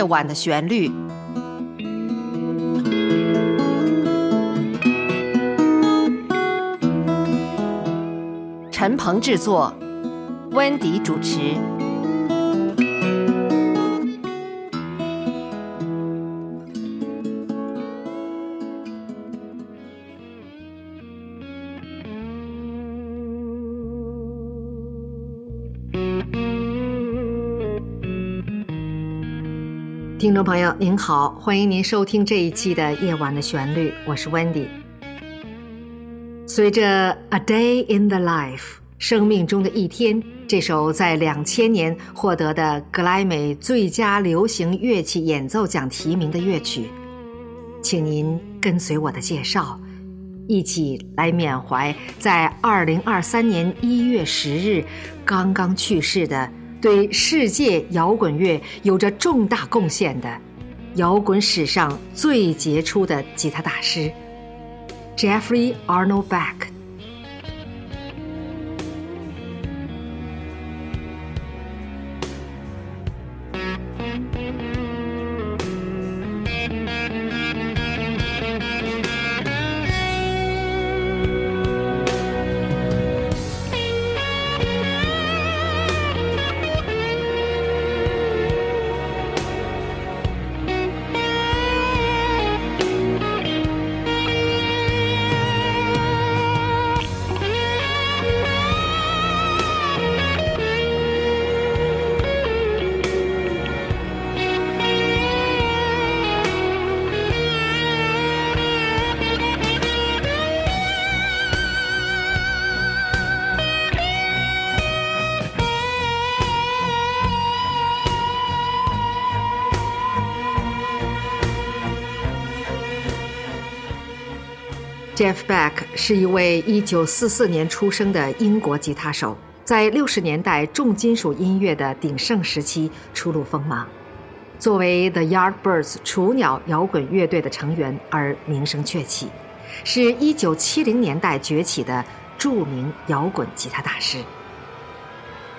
夜晚的旋律。陈鹏制作，温迪主持。听众朋友您好，欢迎您收听这一期的《夜晚的旋律》，我是 Wendy。随着《A Day in the Life》生命中的一天这首在两千年获得的格莱美最佳流行乐器演奏奖提名的乐曲，请您跟随我的介绍，一起来缅怀在二零二三年一月十日刚刚去世的。对世界摇滚乐有着重大贡献的摇滚史上最杰出的吉他大师，Jeffrey Arnold Beck。Jeff Beck 是一位1944年出生的英国吉他手，在60年代重金属音乐的鼎盛时期初露锋芒，作为 The Yardbirds 雏鸟摇滚乐队的成员而名声鹊起，是一九七零年代崛起的著名摇滚吉他大师。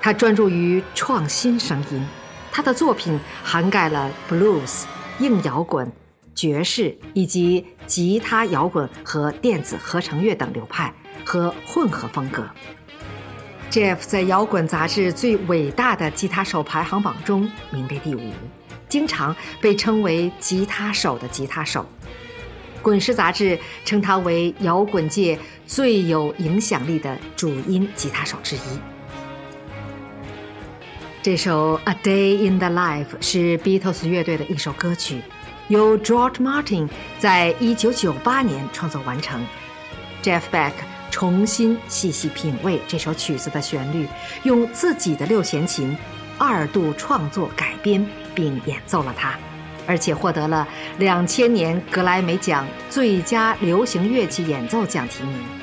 他专注于创新声音，他的作品涵盖了 blues、硬摇滚。爵士以及吉他摇滚和电子合成乐等流派和混合风格。Jeff 在摇滚杂志最伟大的吉他手排行榜中名列第五，经常被称为“吉他手的吉他手”。滚石杂志称他为摇滚界最有影响力的主音吉他手之一。这首《A Day in the Life》是 Beatles 乐队的一首歌曲。由 George Martin 在一九九八年创作完成，Jeff Beck 重新细细品味这首曲子的旋律，用自己的六弦琴二度创作改编并演奏了它，而且获得了两千年格莱美奖最佳流行乐器演奏奖提名。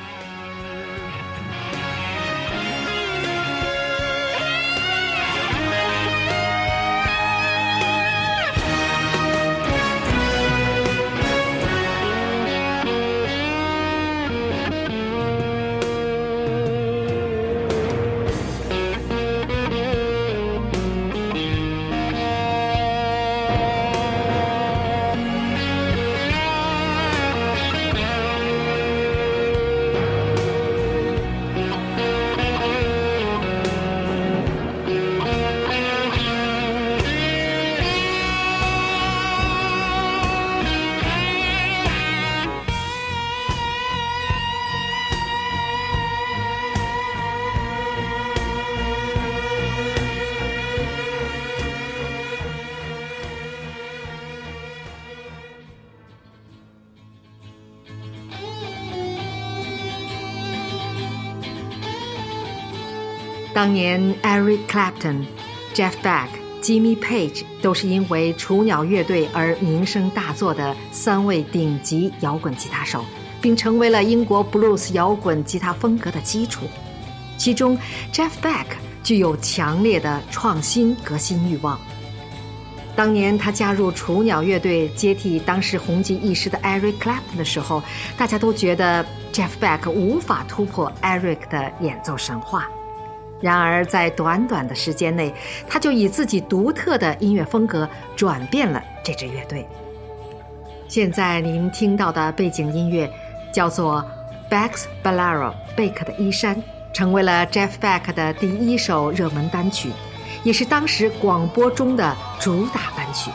当年，Eric Clapton、Jeff Beck、Jimmy Page 都是因为雏鸟乐队而名声大作的三位顶级摇滚吉他手，并成为了英国 blues 摇滚吉他风格的基础。其中，Jeff Beck 具有强烈的创新革新欲望。当年他加入雏鸟乐队接替当时红极一时的 Eric Clapton 的时候，大家都觉得 Jeff Beck 无法突破 Eric 的演奏神话。然而，在短短的时间内，他就以自己独特的音乐风格转变了这支乐队。现在您听到的背景音乐叫做《Beck's Bolero》贝克的衣衫，成为了 Jeff Beck 的第一首热门单曲，也是当时广播中的主打单曲。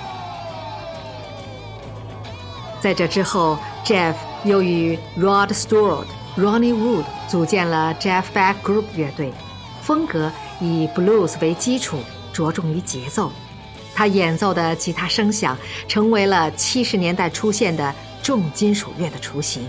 在这之后，Jeff 又与 Rod Stewart、Ronnie Wood 组建了 Jeff Beck Group 乐队。风格以 blues 为基础，着重于节奏。他演奏的吉他声响成为了七十年代出现的重金属乐的雏形。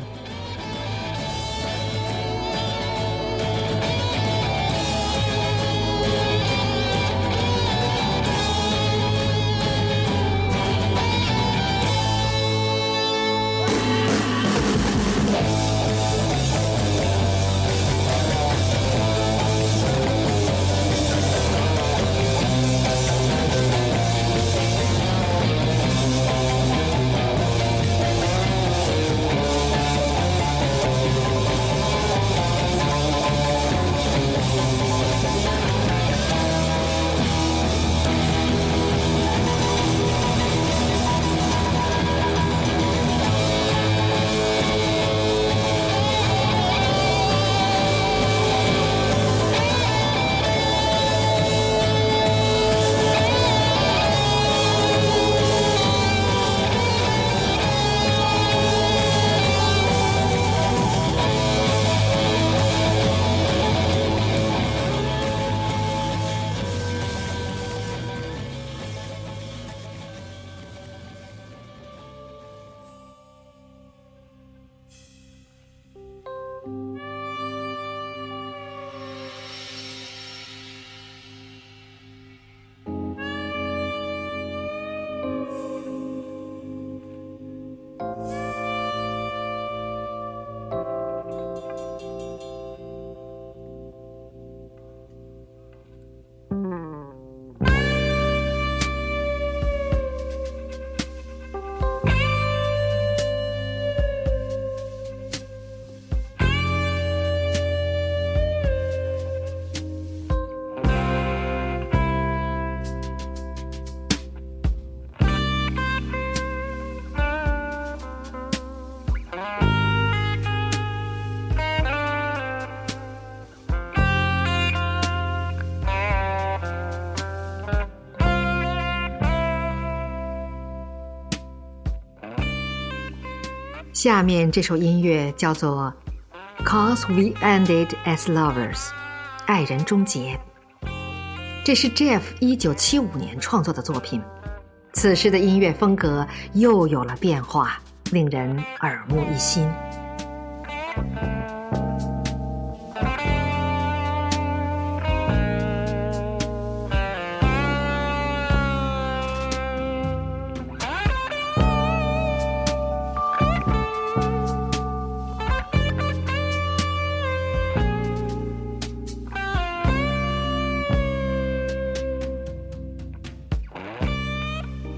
下面这首音乐叫做《Cause We Ended as Lovers》，爱人终结。这是 Jeff 一九七五年创作的作品。此时的音乐风格又有了变化，令人耳目一新。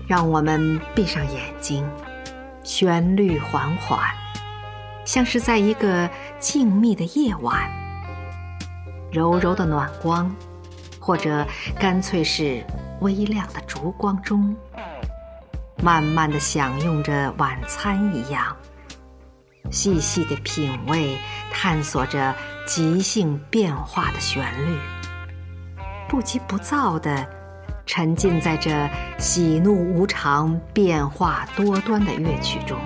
让我们闭上眼睛，旋律缓缓，像是在一个静谧的夜晚，柔柔的暖光，或者干脆是微亮的烛光中，慢慢的享用着晚餐一样，细细的品味，探索着即兴变化的旋律，不急不躁的。沉浸在这喜怒无常、变化多端的乐曲中，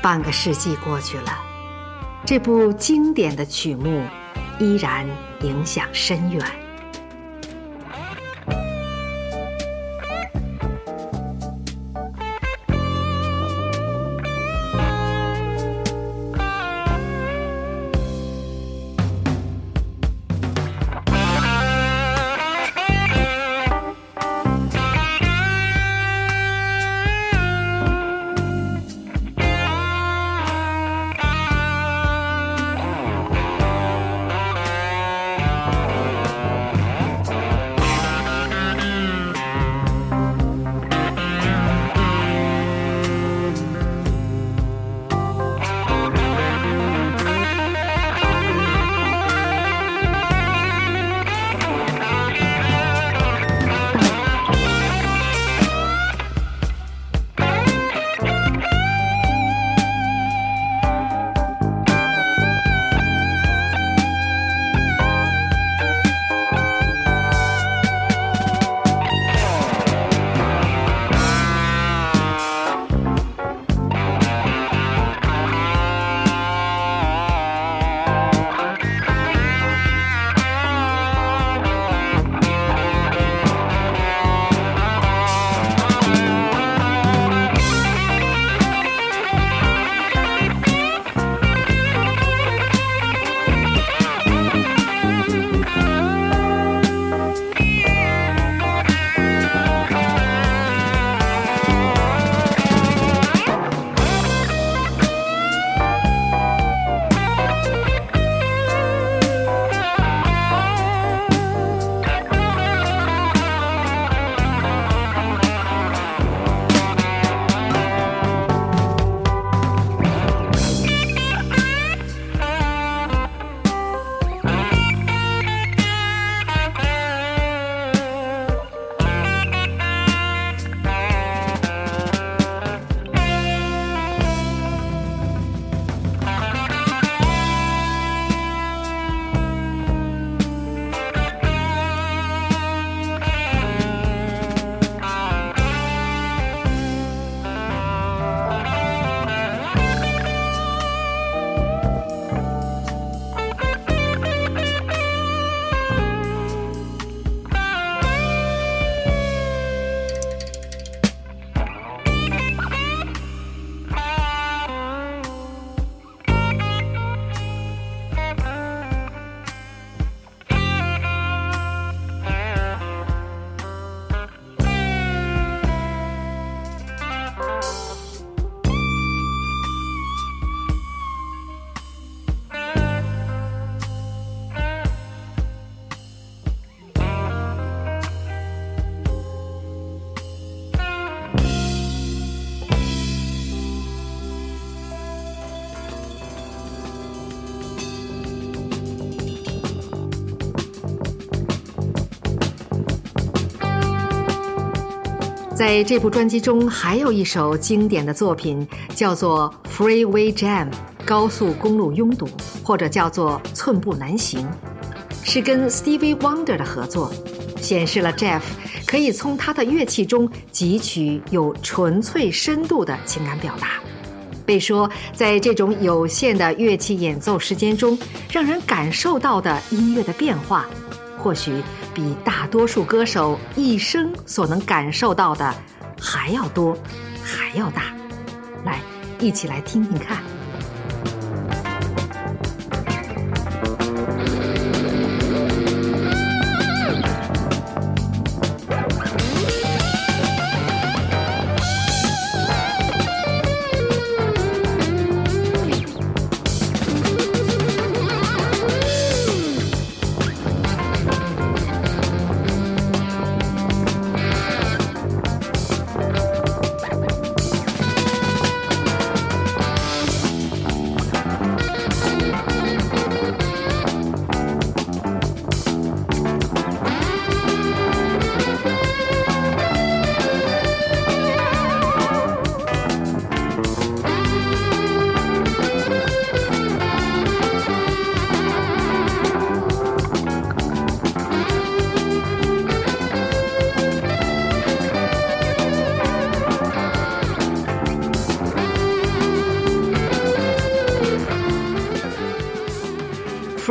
半个世纪过去了，这部经典的曲目依然影响深远。在这部专辑中，还有一首经典的作品，叫做《Freeway Jam》（高速公路拥堵），或者叫做《寸步难行》，是跟 Stevie Wonder 的合作，显示了 Jeff 可以从他的乐器中汲取有纯粹深度的情感表达。被说，在这种有限的乐器演奏时间中，让人感受到的音乐的变化，或许。比大多数歌手一生所能感受到的还要多，还要大。来，一起来听听看。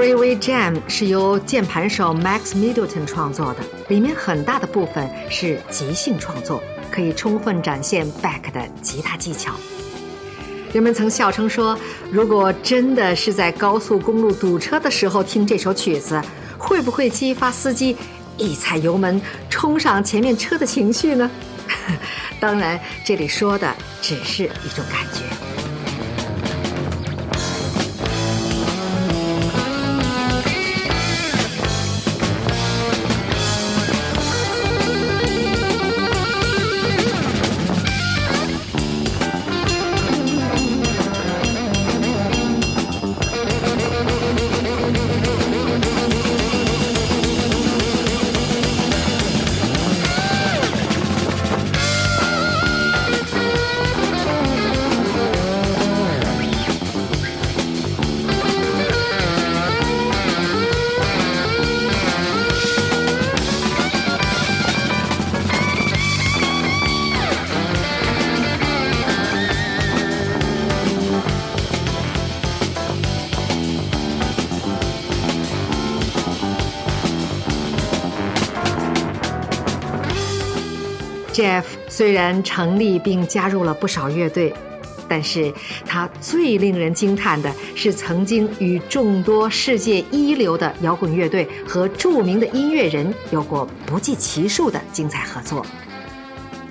Freeway Jam 是由键盘手 Max Middleton 创作的，里面很大的部分是即兴创作，可以充分展现 Back 的吉他技巧。人们曾笑称说，如果真的是在高速公路堵车的时候听这首曲子，会不会激发司机一踩油门冲上前面车的情绪呢？当然，这里说的只是一种感觉。虽然成立并加入了不少乐队，但是他最令人惊叹的是曾经与众多世界一流的摇滚乐队和著名的音乐人有过不计其数的精彩合作。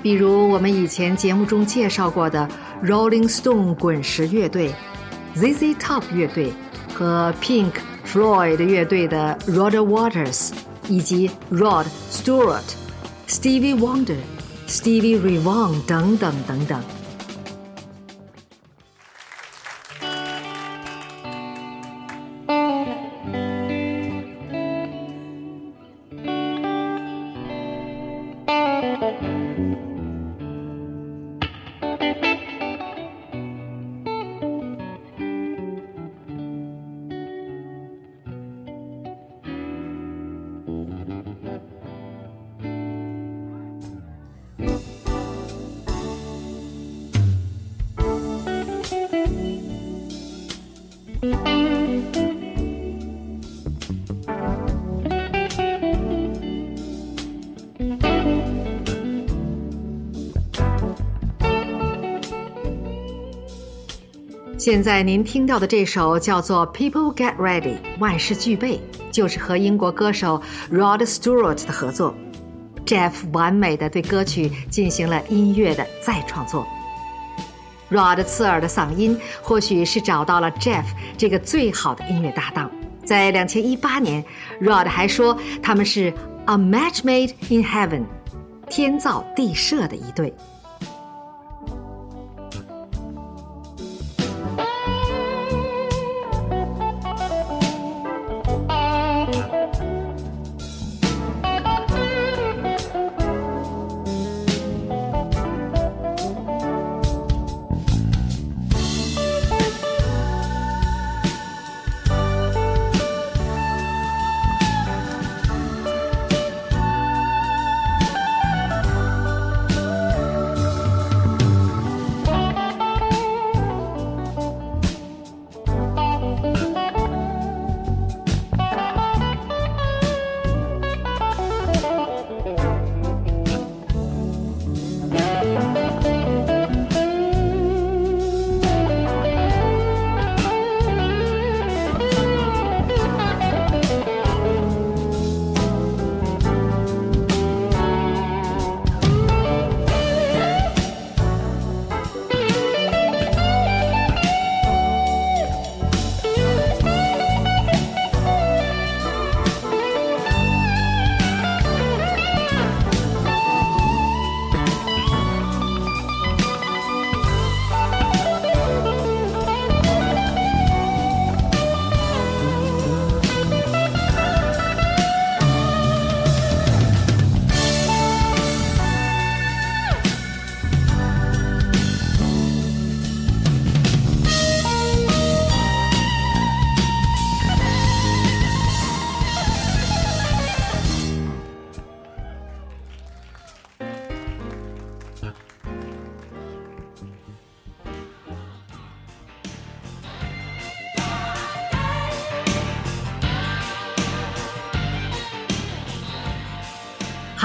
比如我们以前节目中介绍过的 Rolling Stone 滚石乐队、ZZ Top 乐队和 Pink Floyd 乐队的 Roger Waters，以及 Rod Stewart、Stevie Wonder。Stevie Ray Vaughan 等等等等。现在您听到的这首叫做《People Get Ready》，万事俱备，就是和英国歌手 Rod Stewart 的合作。Jeff 完美的对歌曲进行了音乐的再创作。Rod 刺耳的嗓音，或许是找到了 Jeff 这个最好的音乐搭档。在两千一八年，Rod 还说他们是 A match made in heaven，天造地设的一对。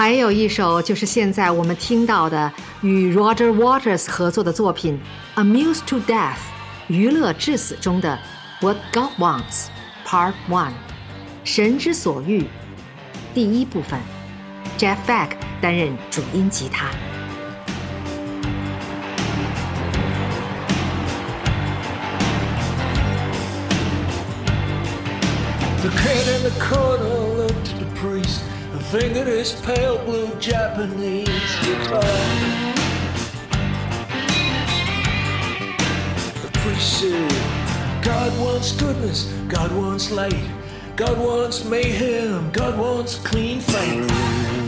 还有一首就是现在我们听到的与 Roger Waters 合作的作品《Amused to Death》娱乐至死中的 What God Wants Part One 神之所欲第一部分，Jeff Beck 担任主音吉他。The kid in the corner looked at the priest and fingered his pale blue Japanese guitar. The priest said, God wants goodness, God wants light, God wants mayhem, God wants clean fight.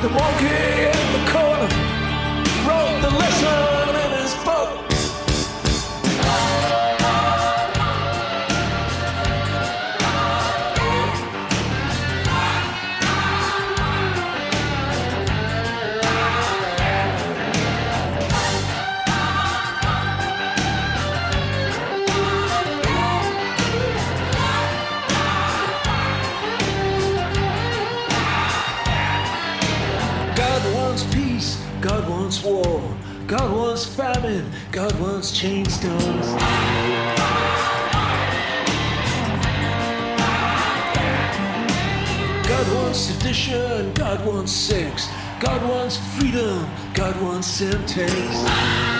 The monkey in the corner wrote the lesson God wants war, God wants famine, God wants chain stones. God wants sedition, God wants sex, God wants freedom, God wants sentence.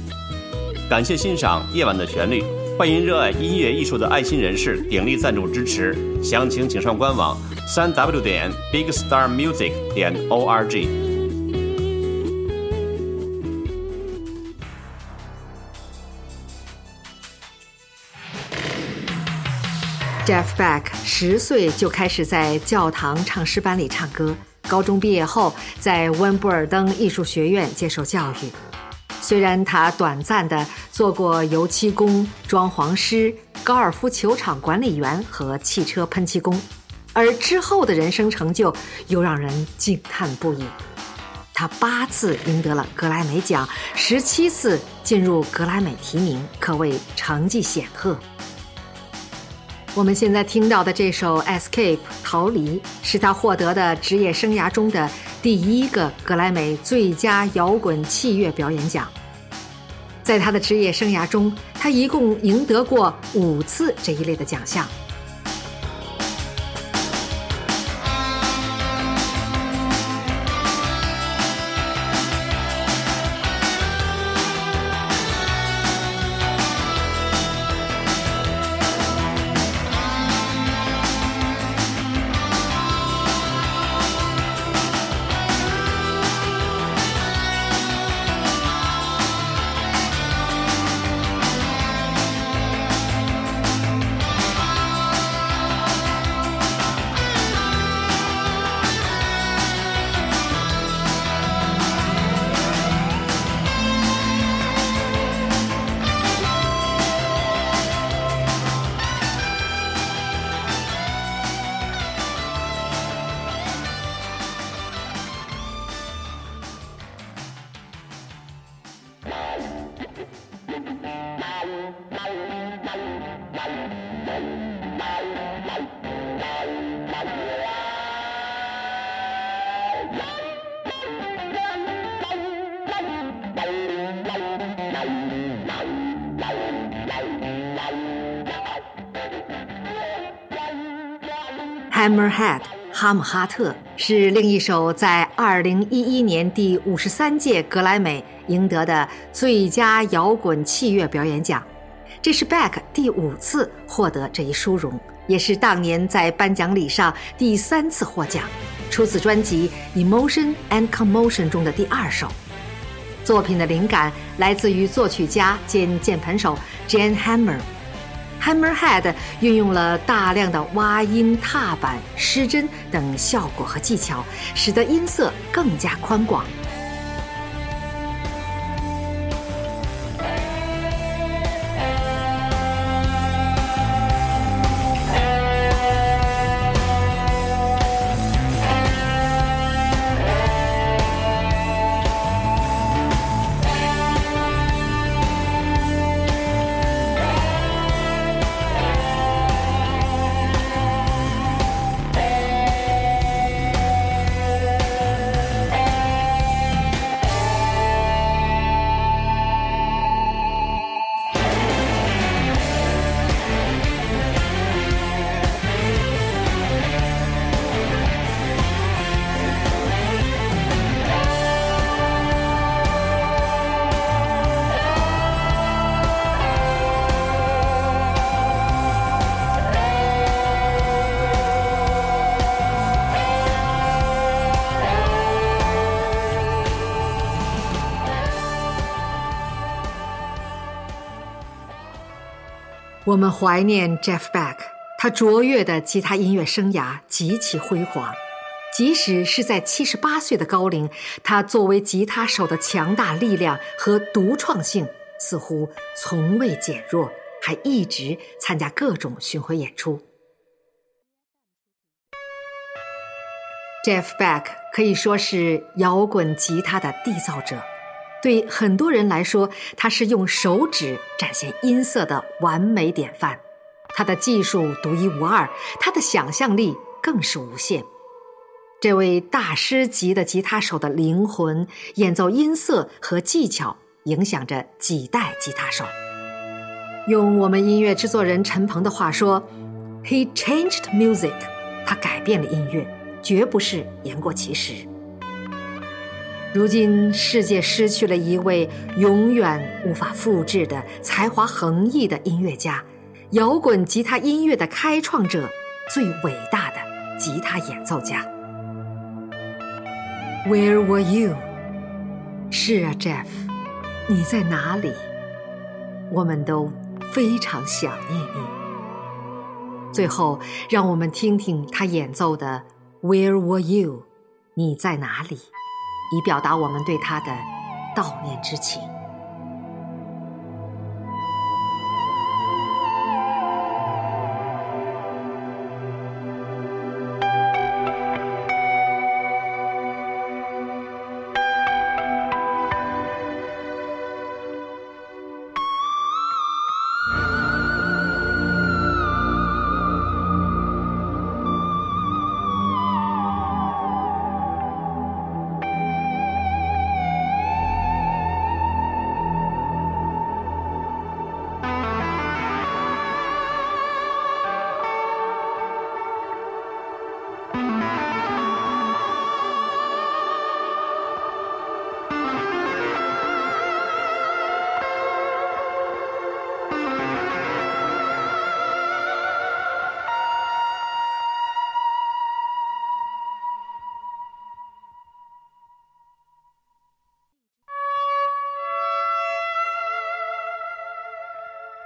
感谢欣赏《夜晚的旋律》，欢迎热爱音乐艺术的爱心人士鼎力赞助支持，详情请上官网三 w 点 bigstarmusic 点 org。Jeff Beck 十岁就开始在教堂唱诗班里唱歌，高中毕业后在温布尔登艺术学院接受教育。虽然他短暂的做过油漆工、装潢师、高尔夫球场管理员和汽车喷漆工，而之后的人生成就又让人惊叹不已。他八次赢得了格莱美奖，十七次进入格莱美提名，可谓成绩显赫。我们现在听到的这首《Escape》逃离，是他获得的职业生涯中的第一个格莱美最佳摇滚器乐表演奖。在他的职业生涯中，他一共赢得过五次这一类的奖项。Hammerhead 哈姆哈特是另一首在2011年第五十三届格莱美赢得的最佳摇滚器乐表演奖，这是 Beck 第五次获得这一殊荣，也是当年在颁奖礼上第三次获奖。出自专辑《Emotion and Commotion》中的第二首。作品的灵感来自于作曲家兼键盘手 Jan Hammer。Hammerhead 运用了大量的挖音、踏板、失真等效果和技巧，使得音色更加宽广。我们怀念 Jeff Beck，他卓越的吉他音乐生涯极其辉煌。即使是在七十八岁的高龄，他作为吉他手的强大力量和独创性似乎从未减弱，还一直参加各种巡回演出。Jeff Beck 可以说是摇滚吉他的缔造者。对很多人来说，他是用手指展现音色的完美典范。他的技术独一无二，他的想象力更是无限。这位大师级的吉他手的灵魂、演奏音色和技巧，影响着几代吉他手。用我们音乐制作人陈鹏的话说：“He changed music。”他改变了音乐，绝不是言过其实。如今，世界失去了一位永远无法复制的才华横溢的音乐家，摇滚吉他音乐的开创者，最伟大的吉他演奏家。Where were you？是啊，Jeff，你在哪里？我们都非常想念你。最后，让我们听听他演奏的《Where were you》，你在哪里？以表达我们对他的悼念之情。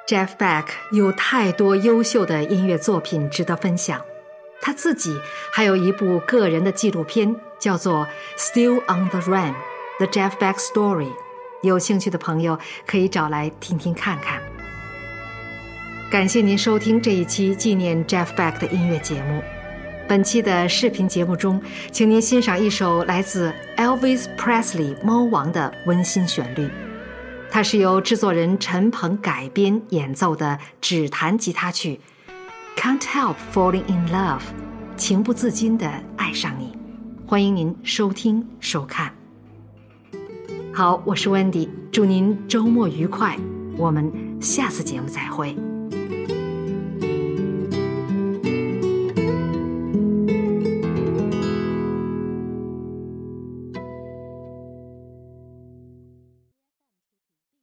Jeff Beck 有太多优秀的音乐作品值得分享，他自己还有一部个人的纪录片，叫做《Still on the Run: The Jeff Beck Story》，有兴趣的朋友可以找来听听看看。感谢您收听这一期纪念 Jeff Beck 的音乐节目。本期的视频节目中，请您欣赏一首来自 Elvis Presley 猫王的温馨旋律。它是由制作人陈鹏改编演奏的指弹吉他曲《Can't Help Falling in Love》，情不自禁的爱上你。欢迎您收听收看。好，我是 Wendy，祝您周末愉快，我们下次节目再会。